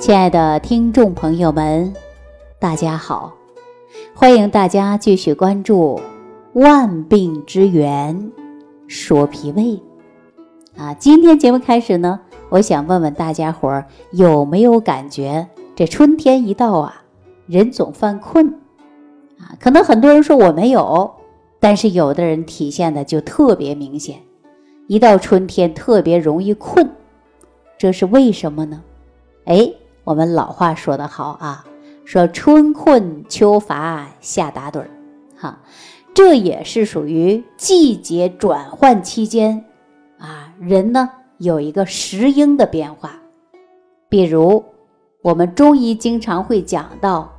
亲爱的听众朋友们，大家好！欢迎大家继续关注《万病之源说脾胃》啊。今天节目开始呢，我想问问大家伙儿有没有感觉，这春天一到啊，人总犯困啊？可能很多人说我没有，但是有的人体现的就特别明显，一到春天特别容易困，这是为什么呢？哎。我们老话说得好啊，说春困秋乏夏打盹儿，哈，这也是属于季节转换期间啊，人呢有一个时应的变化。比如我们中医经常会讲到，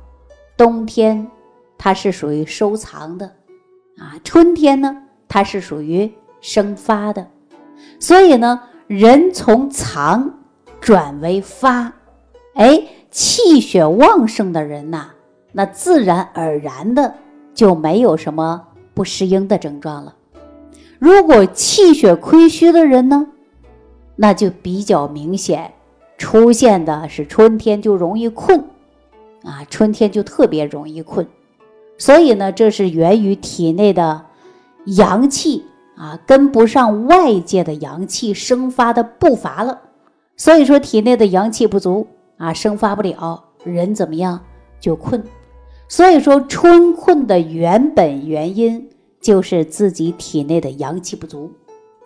冬天它是属于收藏的啊，春天呢它是属于生发的，所以呢，人从藏转为发。哎，气血旺盛的人呐，那自然而然的就没有什么不适应的症状了。如果气血亏虚的人呢，那就比较明显，出现的是春天就容易困，啊，春天就特别容易困。所以呢，这是源于体内的阳气啊跟不上外界的阳气生发的步伐了。所以说，体内的阳气不足。啊，生发不了，人怎么样就困，所以说春困的原本原因就是自己体内的阳气不足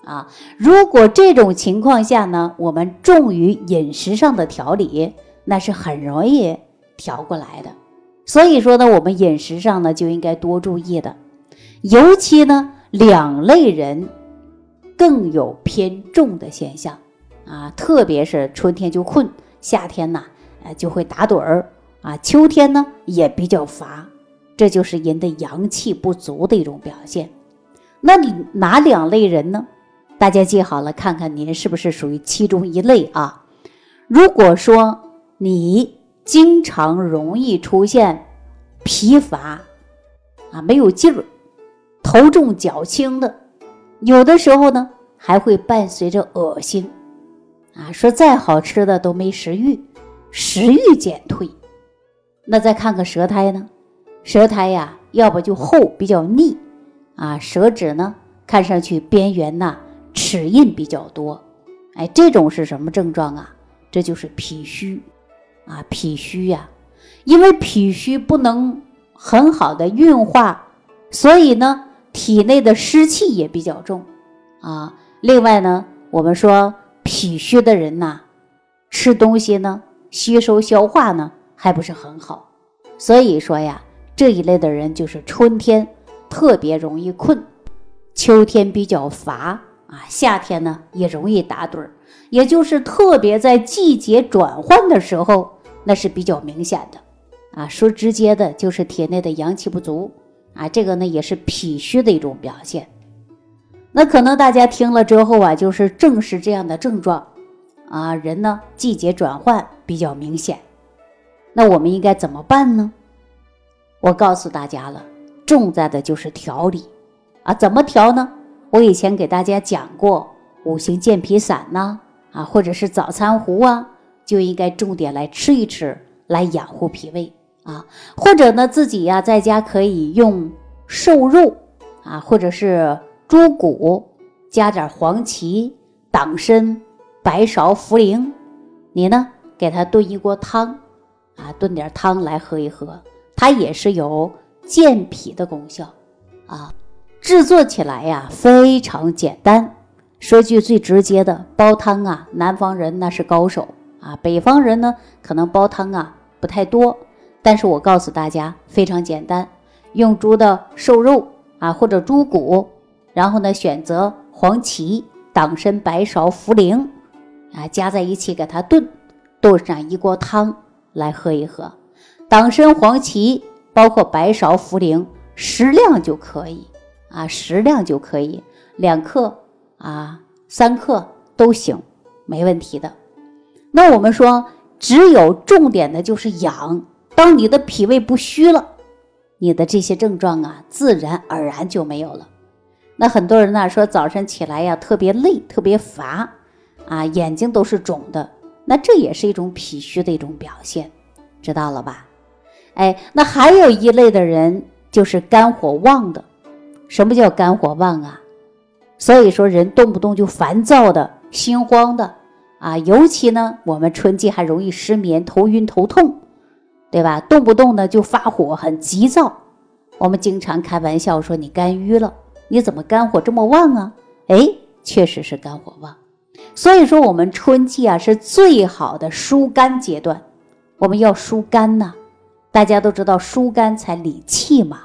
啊。如果这种情况下呢，我们重于饮食上的调理，那是很容易调过来的。所以说呢，我们饮食上呢就应该多注意的，尤其呢两类人更有偏重的现象啊，特别是春天就困。夏天呢，呃，就会打盹儿啊；秋天呢，也比较乏，这就是人的阳气不足的一种表现。那你哪两类人呢？大家记好了，看看您是不是属于其中一类啊？如果说你经常容易出现疲乏啊，没有劲儿，头重脚轻的，有的时候呢，还会伴随着恶心。啊，说再好吃的都没食欲，食欲减退。那再看看舌苔呢？舌苔呀，要不就厚比较腻，啊，舌质呢看上去边缘呐齿印比较多。哎，这种是什么症状啊？这就是脾虚啊，脾虚呀，因为脾虚不能很好的运化，所以呢，体内的湿气也比较重啊。另外呢，我们说。脾虚的人呐，吃东西呢，吸收消化呢还不是很好，所以说呀，这一类的人就是春天特别容易困，秋天比较乏啊，夏天呢也容易打盹儿，也就是特别在季节转换的时候，那是比较明显的啊。说直接的就是体内的阳气不足啊，这个呢也是脾虚的一种表现。那可能大家听了之后啊，就是正是这样的症状，啊，人呢季节转换比较明显，那我们应该怎么办呢？我告诉大家了，重在的就是调理，啊，怎么调呢？我以前给大家讲过五行健脾散呐，啊，或者是早餐糊啊，就应该重点来吃一吃，来养护脾胃啊，或者呢自己呀在家可以用瘦肉啊，或者是。猪骨加点黄芪、党参、白芍、茯苓，你呢给它炖一锅汤，啊，炖点汤来喝一喝，它也是有健脾的功效啊。制作起来呀非常简单，说句最直接的，煲汤啊，南方人那是高手啊，北方人呢可能煲汤啊不太多，但是我告诉大家非常简单，用猪的瘦肉啊或者猪骨。然后呢，选择黄芪、党参、白芍、茯苓，啊，加在一起给它炖，炖上一锅汤来喝一喝。党参、黄芪，包括白芍、茯苓，适量就可以，啊，适量就可以，两克啊，三克都行，没问题的。那我们说，只有重点的就是养。当你的脾胃不虚了，你的这些症状啊，自然而然就没有了。那很多人呢说早晨起来呀特别累特别乏，啊眼睛都是肿的，那这也是一种脾虚的一种表现，知道了吧？哎，那还有一类的人就是肝火旺的。什么叫肝火旺啊？所以说人动不动就烦躁的、心慌的啊，尤其呢，我们春季还容易失眠、头晕、头痛，对吧？动不动呢就发火，很急躁。我们经常开玩笑说你肝郁了，你怎么肝火这么旺啊？哎，确实是肝火旺。所以说我们春季啊是最好的疏肝阶段，我们要疏肝呐。大家都知道疏肝才理气嘛，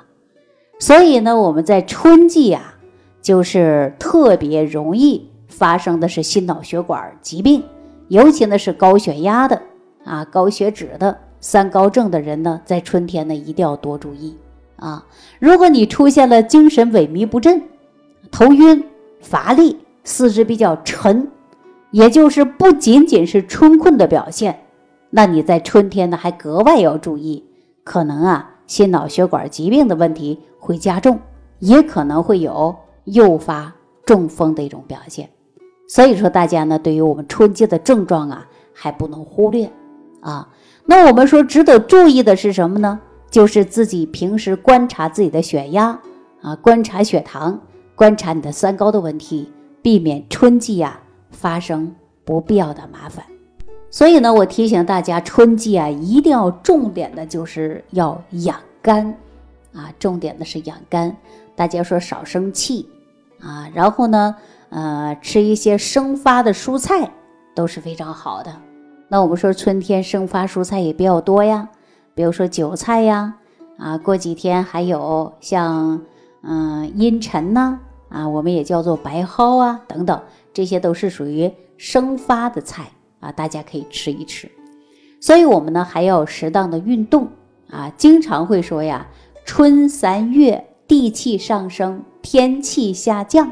所以呢，我们在春季啊，就是特别容易发生的是心脑血管疾病，尤其呢是高血压的啊、高血脂的、三高症的人呢，在春天呢一定要多注意啊。如果你出现了精神萎靡不振、头晕、乏力、四肢比较沉，也就是不仅仅是春困的表现，那你在春天呢还格外要注意。可能啊，心脑血管疾病的问题会加重，也可能会有诱发中风的一种表现。所以说，大家呢，对于我们春季的症状啊，还不能忽略啊。那我们说值得注意的是什么呢？就是自己平时观察自己的血压啊，观察血糖，观察你的三高的问题，避免春季呀发生不必要的麻烦。所以呢，我提醒大家，春季啊，一定要重点的就是要养肝，啊，重点的是养肝。大家说少生气啊，然后呢，呃，吃一些生发的蔬菜都是非常好的。那我们说春天生发蔬菜也比较多呀，比如说韭菜呀，啊，过几天还有像嗯茵陈呐，啊，我们也叫做白蒿啊等等，这些都是属于生发的菜。啊，大家可以吃一吃，所以我们呢还要适当的运动啊。经常会说呀，春三月地气上升，天气下降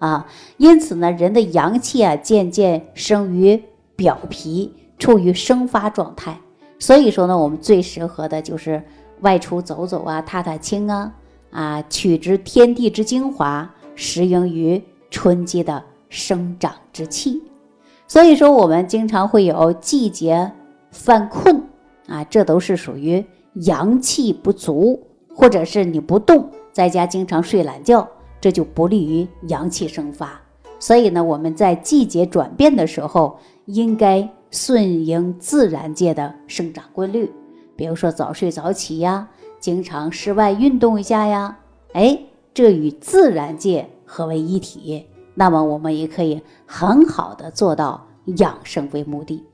啊，因此呢，人的阳气啊渐渐生于表皮，处于生发状态。所以说呢，我们最适合的就是外出走走啊，踏踏青啊，啊，取之天地之精华，适应于春季的生长之气。所以说，我们经常会有季节犯困啊，这都是属于阳气不足，或者是你不动，在家经常睡懒觉，这就不利于阳气生发。所以呢，我们在季节转变的时候，应该顺应自然界的生长规律，比如说早睡早起呀，经常室外运动一下呀，哎，这与自然界合为一体。那么我们也可以很好的做到养生为目的。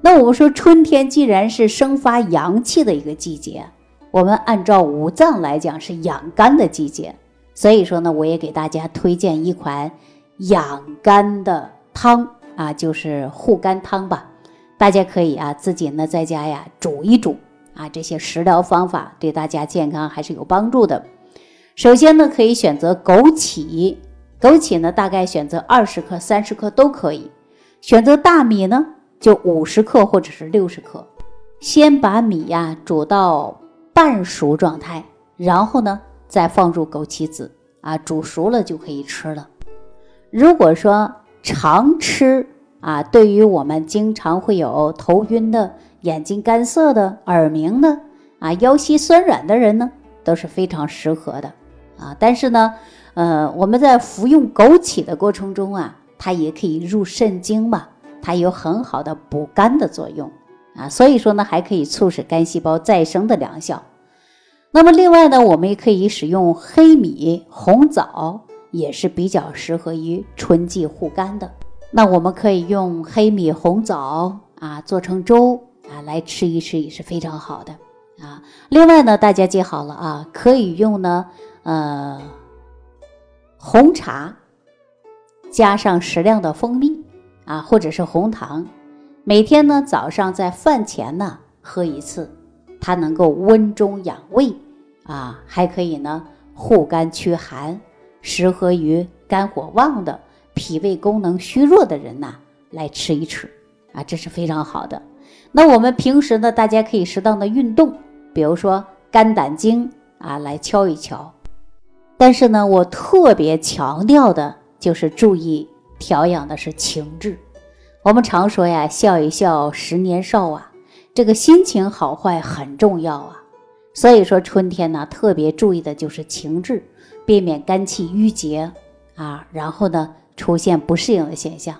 那我们说春天既然是生发阳气的一个季节，我们按照五脏来讲是养肝的季节，所以说呢，我也给大家推荐一款养肝的汤啊，就是护肝汤吧。大家可以啊自己呢在家呀煮一煮啊，这些食疗方法对大家健康还是有帮助的。首先呢，可以选择枸杞。枸杞呢，大概选择二十克、三十克都可以。选择大米呢，就五十克或者是六十克。先把米呀煮到半熟状态，然后呢再放入枸杞子啊，煮熟了就可以吃了。如果说常吃啊，对于我们经常会有头晕的、眼睛干涩的、耳鸣的啊、腰膝酸软的人呢，都是非常适合的啊。但是呢。呃，我们在服用枸杞的过程中啊，它也可以入肾经嘛，它有很好的补肝的作用啊，所以说呢，还可以促使肝细胞再生的良效。那么另外呢，我们也可以使用黑米、红枣，也是比较适合于春季护肝的。那我们可以用黑米、红枣啊做成粥啊来吃一吃，也是非常好的啊。另外呢，大家记好了啊，可以用呢，呃。红茶加上适量的蜂蜜啊，或者是红糖，每天呢早上在饭前呢喝一次，它能够温中养胃啊，还可以呢护肝驱寒，适合于肝火旺的、脾胃功能虚弱的人呐来吃一吃啊，这是非常好的。那我们平时呢，大家可以适当的运动，比如说肝胆经啊来敲一敲。但是呢，我特别强调的就是注意调养的是情志，我们常说呀，笑一笑，十年少啊。这个心情好坏很重要啊。所以说春天呢，特别注意的就是情志，避免肝气郁结啊，然后呢出现不适应的现象。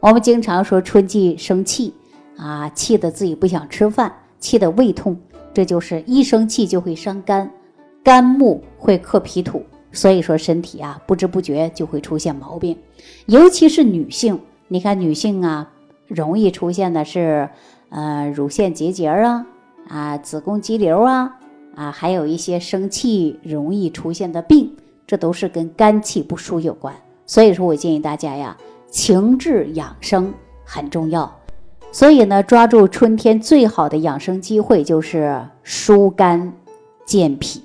我们经常说春季生气啊，气得自己不想吃饭，气得胃痛，这就是一生气就会伤肝，肝木会克脾土，所以说身体啊不知不觉就会出现毛病，尤其是女性，你看女性啊容易出现的是呃乳腺结节啊啊子宫肌瘤啊。啊，还有一些生气容易出现的病，这都是跟肝气不舒有关。所以说我建议大家呀，情志养生很重要。所以呢，抓住春天最好的养生机会就是疏肝健脾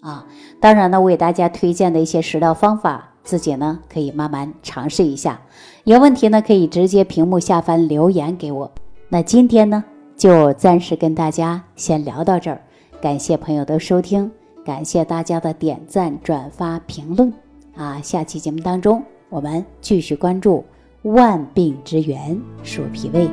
啊。当然呢，我给大家推荐的一些食疗方法，自己呢可以慢慢尝试一下。有问题呢，可以直接屏幕下方留言给我。那今天呢，就暂时跟大家先聊到这儿。感谢朋友的收听，感谢大家的点赞、转发、评论啊！下期节目当中，我们继续关注万病之源——说脾胃。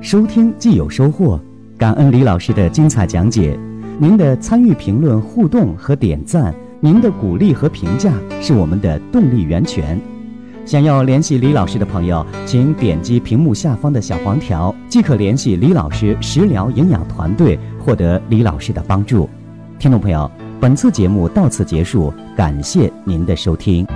收听既有收获，感恩李老师的精彩讲解。您的参与、评论、互动和点赞，您的鼓励和评价是我们的动力源泉。想要联系李老师的朋友，请点击屏幕下方的小黄条，即可联系李老师食疗营养团队，获得李老师的帮助。听众朋友，本次节目到此结束，感谢您的收听。